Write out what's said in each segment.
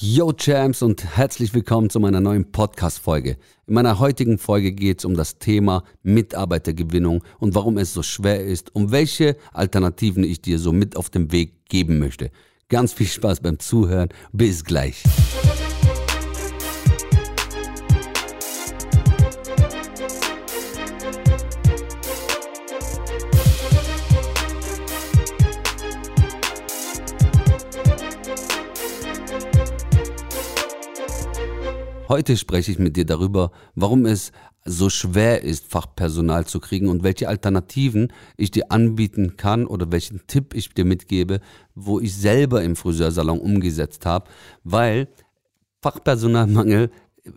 Yo Champs und herzlich willkommen zu meiner neuen Podcast-Folge. In meiner heutigen Folge geht es um das Thema Mitarbeitergewinnung und warum es so schwer ist und welche Alternativen ich dir so mit auf den Weg geben möchte. Ganz viel Spaß beim Zuhören. Bis gleich. Heute spreche ich mit dir darüber, warum es so schwer ist, Fachpersonal zu kriegen und welche Alternativen ich dir anbieten kann oder welchen Tipp ich dir mitgebe, wo ich selber im Friseursalon umgesetzt habe, weil Fachpersonalmangel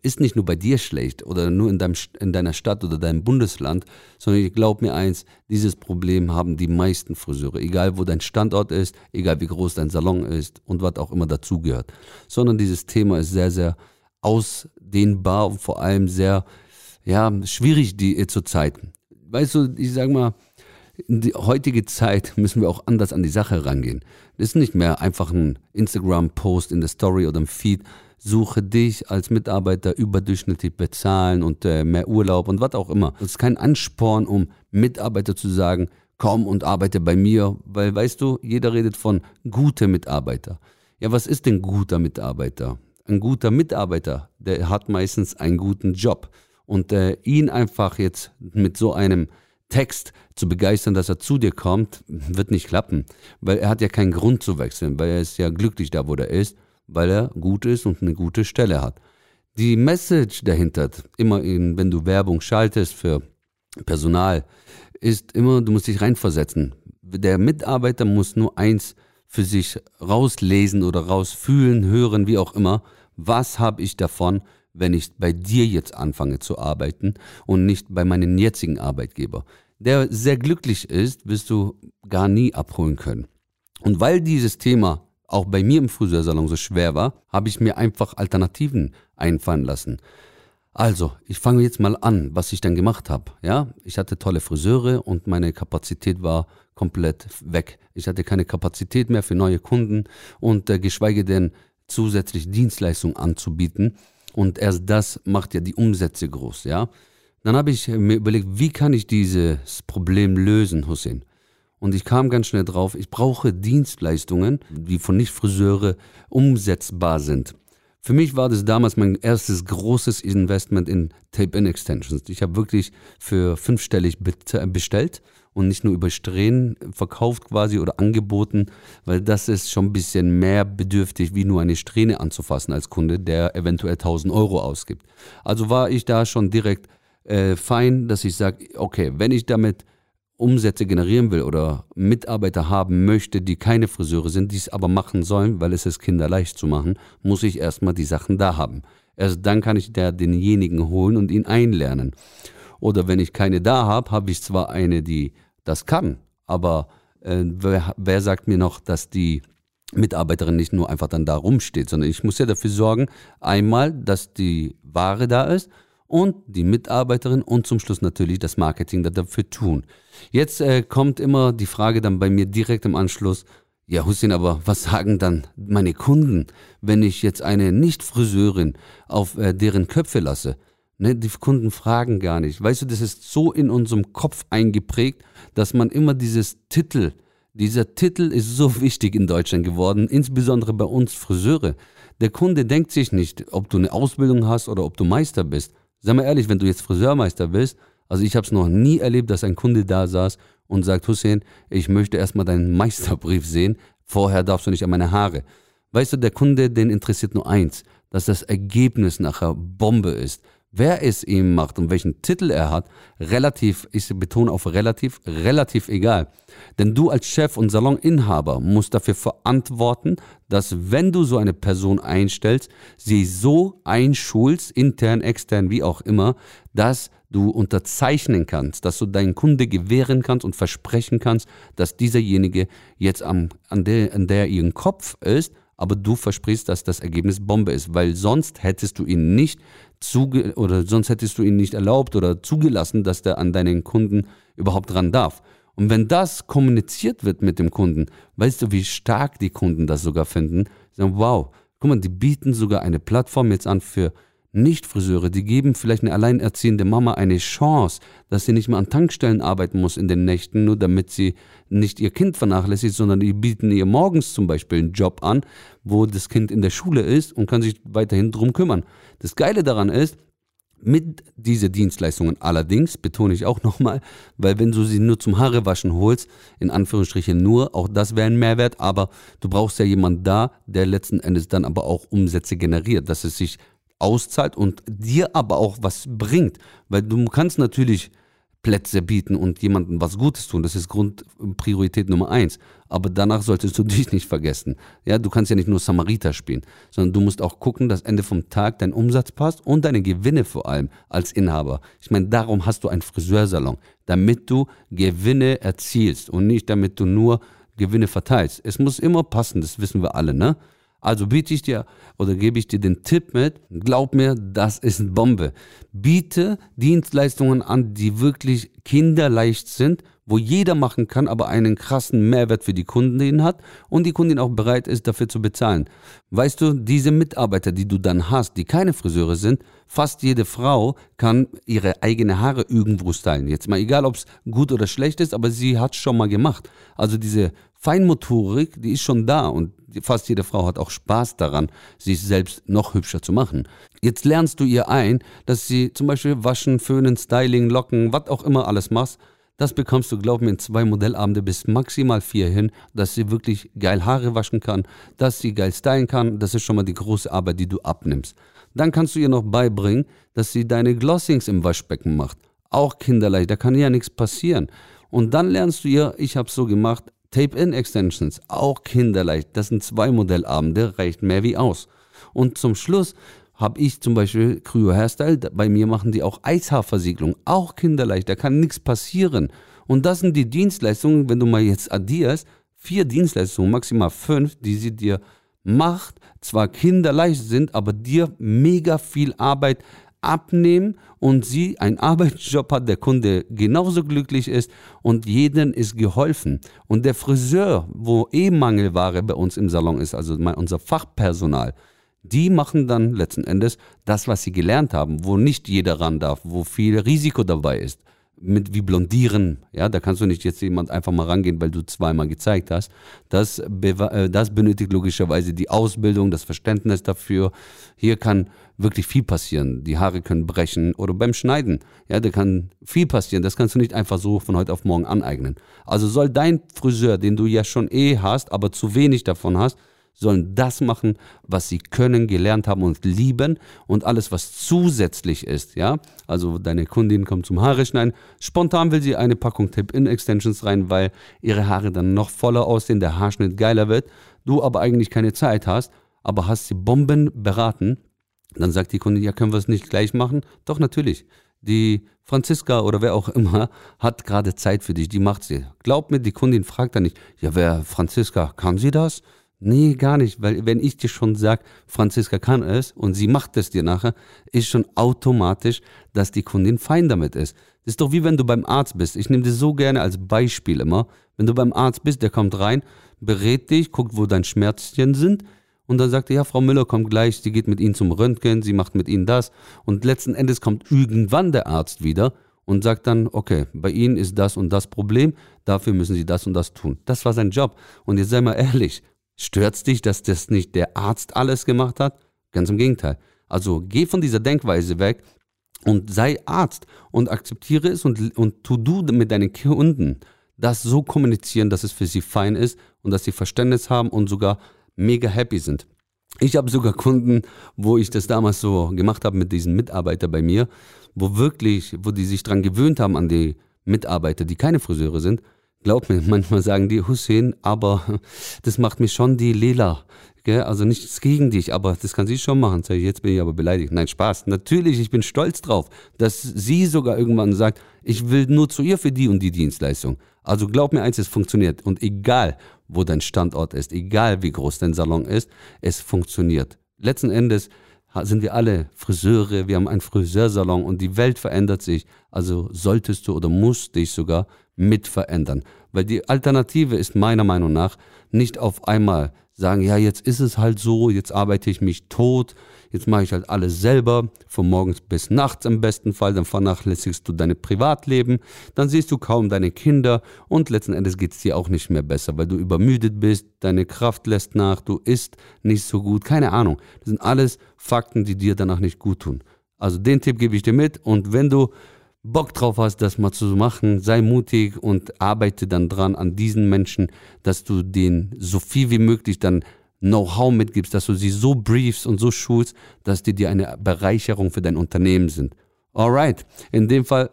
ist nicht nur bei dir schlecht oder nur in, deinem, in deiner Stadt oder deinem Bundesland, sondern ich glaube mir eins, dieses Problem haben die meisten Friseure, egal wo dein Standort ist, egal wie groß dein Salon ist und was auch immer dazugehört. Sondern dieses Thema ist sehr, sehr ausdehnbar und vor allem sehr ja, schwierig die äh, zur Zeit. Weißt du, ich sag mal, in die heutige Zeit müssen wir auch anders an die Sache rangehen. Das ist nicht mehr einfach ein Instagram-Post in der Story oder im Feed. Suche dich als Mitarbeiter überdurchschnittlich bezahlen und äh, mehr Urlaub und was auch immer. Das ist kein Ansporn, um Mitarbeiter zu sagen, komm und arbeite bei mir, weil weißt du, jeder redet von gute Mitarbeiter. Ja, was ist denn guter Mitarbeiter? Ein guter Mitarbeiter, der hat meistens einen guten Job. Und äh, ihn einfach jetzt mit so einem Text zu begeistern, dass er zu dir kommt, wird nicht klappen. Weil er hat ja keinen Grund zu wechseln, weil er ist ja glücklich da, wo er ist, weil er gut ist und eine gute Stelle hat. Die Message dahinter, immer in, wenn du Werbung schaltest für Personal, ist immer, du musst dich reinversetzen. Der Mitarbeiter muss nur eins für sich rauslesen oder rausfühlen, hören, wie auch immer. Was habe ich davon, wenn ich bei dir jetzt anfange zu arbeiten und nicht bei meinem jetzigen Arbeitgeber? Der sehr glücklich ist, wirst du gar nie abholen können. Und weil dieses Thema auch bei mir im Friseursalon so schwer war, habe ich mir einfach Alternativen einfallen lassen. Also, ich fange jetzt mal an, was ich dann gemacht habe. Ja, ich hatte tolle Friseure und meine Kapazität war komplett weg. Ich hatte keine Kapazität mehr für neue Kunden und äh, geschweige denn zusätzlich Dienstleistungen anzubieten. Und erst das macht ja die Umsätze groß, ja. Dann habe ich mir überlegt, wie kann ich dieses Problem lösen, Hussein? Und ich kam ganz schnell drauf, ich brauche Dienstleistungen, die von Nicht-Friseure umsetzbar sind. Für mich war das damals mein erstes großes Investment in Tape-In-Extensions. Ich habe wirklich für fünfstellig bestellt und nicht nur über Strähnen verkauft quasi oder angeboten, weil das ist schon ein bisschen mehr bedürftig, wie nur eine Strähne anzufassen als Kunde, der eventuell 1000 Euro ausgibt. Also war ich da schon direkt äh, fein, dass ich sage, okay, wenn ich damit Umsätze generieren will oder Mitarbeiter haben möchte, die keine Friseure sind, die es aber machen sollen, weil es ist kinderleicht zu machen, muss ich erstmal die Sachen da haben. Erst dann kann ich da denjenigen holen und ihn einlernen. Oder wenn ich keine da habe, habe ich zwar eine, die das kann, aber äh, wer, wer sagt mir noch, dass die Mitarbeiterin nicht nur einfach dann da rumsteht, sondern ich muss ja dafür sorgen, einmal, dass die Ware da ist und die Mitarbeiterin und zum Schluss natürlich das Marketing dafür tun. Jetzt äh, kommt immer die Frage dann bei mir direkt im Anschluss, ja Hussein, aber was sagen dann meine Kunden, wenn ich jetzt eine Nicht-Friseurin auf äh, deren Köpfe lasse? Ne, die Kunden fragen gar nicht. Weißt du, das ist so in unserem Kopf eingeprägt, dass man immer dieses Titel, dieser Titel ist so wichtig in Deutschland geworden, insbesondere bei uns Friseure. Der Kunde denkt sich nicht, ob du eine Ausbildung hast oder ob du Meister bist. Sag mal ehrlich, wenn du jetzt Friseurmeister bist, also ich habe es noch nie erlebt, dass ein Kunde da saß und sagt, Hussein, ich möchte erstmal deinen Meisterbrief sehen, vorher darfst du nicht an meine Haare. Weißt du, der Kunde, den interessiert nur eins, dass das Ergebnis nachher Bombe ist. Wer es ihm macht und welchen Titel er hat, relativ, ich betone auf relativ, relativ egal. Denn du als Chef und Saloninhaber musst dafür verantworten, dass wenn du so eine Person einstellst, sie so einschulst, intern, extern, wie auch immer, dass du unterzeichnen kannst, dass du deinen Kunde gewähren kannst und versprechen kannst, dass dieserjenige jetzt am, an, der, an der ihren Kopf ist, aber du versprichst, dass das Ergebnis Bombe ist, weil sonst hättest du ihn nicht zuge oder sonst hättest du ihn nicht erlaubt oder zugelassen, dass der an deinen Kunden überhaupt dran darf. Und wenn das kommuniziert wird mit dem Kunden, weißt du, wie stark die Kunden das sogar finden? Sagen, wow, Guck mal, die bieten sogar eine Plattform jetzt an für nicht-Friseure, die geben vielleicht eine alleinerziehende Mama eine Chance, dass sie nicht mehr an Tankstellen arbeiten muss in den Nächten, nur damit sie nicht ihr Kind vernachlässigt, sondern die bieten ihr morgens zum Beispiel einen Job an, wo das Kind in der Schule ist und kann sich weiterhin drum kümmern. Das Geile daran ist, mit diese Dienstleistungen allerdings, betone ich auch nochmal, weil wenn du sie nur zum Haarewaschen holst, in Anführungsstrichen nur, auch das wäre ein Mehrwert, aber du brauchst ja jemanden da, der letzten Endes dann aber auch Umsätze generiert, dass es sich auszahlt und dir aber auch was bringt. Weil du kannst natürlich Plätze bieten und jemandem was Gutes tun. Das ist Grundpriorität Nummer eins. Aber danach solltest du dich nicht vergessen. Ja, du kannst ja nicht nur Samariter spielen, sondern du musst auch gucken, dass Ende vom Tag dein Umsatz passt und deine Gewinne vor allem als Inhaber. Ich meine, darum hast du einen Friseursalon, damit du Gewinne erzielst und nicht damit du nur Gewinne verteilst. Es muss immer passen, das wissen wir alle, ne? Also biete ich dir oder gebe ich dir den Tipp mit, glaub mir, das ist eine Bombe. Biete Dienstleistungen an, die wirklich kinderleicht sind, wo jeder machen kann, aber einen krassen Mehrwert für die Kundin hat und die Kundin auch bereit ist, dafür zu bezahlen. Weißt du, diese Mitarbeiter, die du dann hast, die keine Friseure sind, fast jede Frau kann ihre eigene Haare irgendwo stylen. Jetzt mal egal, ob es gut oder schlecht ist, aber sie hat schon mal gemacht. Also diese Feinmotorik, die ist schon da und fast jede Frau hat auch Spaß daran, sich selbst noch hübscher zu machen. Jetzt lernst du ihr ein, dass sie zum Beispiel waschen, föhnen, styling, locken, was auch immer alles machst. Das bekommst du, glaub mir, in zwei Modellabende bis maximal vier hin, dass sie wirklich geil Haare waschen kann, dass sie geil stylen kann. Das ist schon mal die große Arbeit, die du abnimmst. Dann kannst du ihr noch beibringen, dass sie deine Glossings im Waschbecken macht. Auch kinderleicht, da kann ja nichts passieren. Und dann lernst du ihr, ich habe so gemacht, Tape-In-Extensions, auch kinderleicht. Das sind zwei Modellabende, reicht mehr wie aus. Und zum Schluss habe ich zum Beispiel Cryo Hairstyle, bei mir machen die auch Eishaarversiegelung, auch kinderleicht, da kann nichts passieren. Und das sind die Dienstleistungen, wenn du mal jetzt addierst, vier Dienstleistungen, maximal fünf, die sie dir macht, zwar kinderleicht sind, aber dir mega viel Arbeit abnehmen und sie einen Arbeitsjob hat, der Kunde genauso glücklich ist und jeden ist geholfen. Und der Friseur, wo eh Mangelware bei uns im Salon ist, also unser Fachpersonal, die machen dann letzten Endes das, was sie gelernt haben, wo nicht jeder ran darf, wo viel Risiko dabei ist mit wie blondieren, ja, da kannst du nicht jetzt jemand einfach mal rangehen, weil du zweimal gezeigt hast. Das, äh, das benötigt logischerweise die Ausbildung, das Verständnis dafür. Hier kann wirklich viel passieren. Die Haare können brechen oder beim Schneiden, ja, da kann viel passieren. Das kannst du nicht einfach so von heute auf morgen aneignen. Also soll dein Friseur, den du ja schon eh hast, aber zu wenig davon hast, sollen das machen, was sie können, gelernt haben und lieben und alles, was zusätzlich ist, ja. Also deine Kundin kommt zum Haare schneiden, spontan will sie eine Packung Tip-In-Extensions rein, weil ihre Haare dann noch voller aussehen, der Haarschnitt geiler wird, du aber eigentlich keine Zeit hast, aber hast sie Bomben beraten, dann sagt die Kundin, ja, können wir es nicht gleich machen? Doch, natürlich. Die Franziska oder wer auch immer hat gerade Zeit für dich, die macht sie. Glaub mir, die Kundin fragt dann nicht, ja, wer Franziska, kann sie das? Nee, gar nicht, weil wenn ich dir schon sag, Franziska kann es und sie macht es dir nachher, ist schon automatisch, dass die Kundin fein damit ist. Das ist doch wie wenn du beim Arzt bist. Ich nehme dir so gerne als Beispiel immer. Wenn du beim Arzt bist, der kommt rein, berät dich, guckt, wo dein Schmerzchen sind und dann sagt er, ja, Frau Müller kommt gleich, sie geht mit Ihnen zum Röntgen, sie macht mit Ihnen das und letzten Endes kommt irgendwann der Arzt wieder und sagt dann, okay, bei Ihnen ist das und das Problem, dafür müssen Sie das und das tun. Das war sein Job. Und jetzt sei mal ehrlich, Stört's dich, dass das nicht der Arzt alles gemacht hat? Ganz im Gegenteil. Also geh von dieser Denkweise weg und sei Arzt und akzeptiere es und, und tu du mit deinen Kunden das so kommunizieren, dass es für sie fein ist und dass sie Verständnis haben und sogar mega happy sind. Ich habe sogar Kunden, wo ich das damals so gemacht habe mit diesen Mitarbeitern bei mir, wo wirklich, wo die sich dran gewöhnt haben an die Mitarbeiter, die keine Friseure sind, Glaub mir, manchmal sagen die Hussein, aber das macht mich schon die Lela. Gell? Also nichts gegen dich, aber das kann sie schon machen. Sag ich, jetzt bin ich aber beleidigt. Nein, Spaß. Natürlich, ich bin stolz drauf, dass sie sogar irgendwann sagt, ich will nur zu ihr für die und die Dienstleistung. Also glaub mir eins, es funktioniert. Und egal, wo dein Standort ist, egal wie groß dein Salon ist, es funktioniert. Letzten Endes sind wir alle Friseure, wir haben einen Friseursalon und die Welt verändert sich. Also solltest du oder musst dich sogar mit verändern. Weil die Alternative ist meiner Meinung nach nicht auf einmal sagen, ja, jetzt ist es halt so, jetzt arbeite ich mich tot, jetzt mache ich halt alles selber, von morgens bis nachts im besten Fall, dann vernachlässigst du dein Privatleben, dann siehst du kaum deine Kinder und letzten Endes geht es dir auch nicht mehr besser, weil du übermüdet bist, deine Kraft lässt nach, du isst nicht so gut, keine Ahnung. Das sind alles Fakten, die dir danach nicht gut tun. Also den Tipp gebe ich dir mit und wenn du Bock drauf hast, das mal zu machen, sei mutig und arbeite dann dran an diesen Menschen, dass du denen so viel wie möglich dann Know-how mitgibst, dass du sie so briefst und so schulst, dass die dir eine Bereicherung für dein Unternehmen sind. Alright, in dem Fall,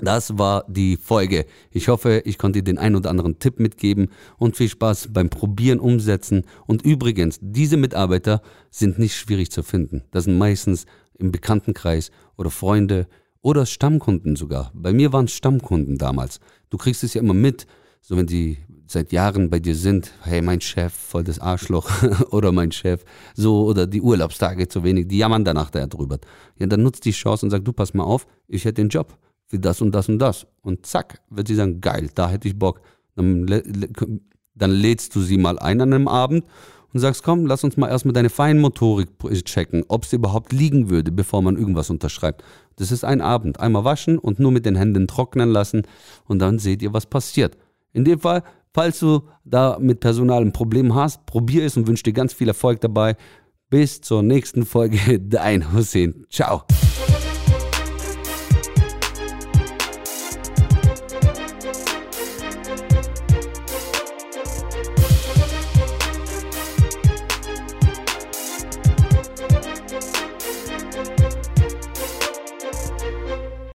das war die Folge. Ich hoffe, ich konnte dir den ein oder anderen Tipp mitgeben und viel Spaß beim Probieren, Umsetzen. Und übrigens, diese Mitarbeiter sind nicht schwierig zu finden. Das sind meistens im Bekanntenkreis oder Freunde, oder Stammkunden sogar. Bei mir waren es Stammkunden damals. Du kriegst es ja immer mit, so wenn die seit Jahren bei dir sind, hey, mein Chef, voll das Arschloch, oder mein Chef, so, oder die Urlaubstage zu wenig, die jammern danach da drüber. Ja, dann nutzt die Chance und sagt, du pass mal auf, ich hätte den Job für das und das und das. Und zack, wird sie sagen, geil, da hätte ich Bock. Dann, dann lädst du sie mal ein an einem Abend und sagst, komm, lass uns mal erstmal deine Feinmotorik checken, ob sie überhaupt liegen würde, bevor man irgendwas unterschreibt. Das ist ein Abend. Einmal waschen und nur mit den Händen trocknen lassen und dann seht ihr, was passiert. In dem Fall, falls du da mit Personal ein Problem hast, probier es und wünsche dir ganz viel Erfolg dabei. Bis zur nächsten Folge. Dein Hussein. Ciao.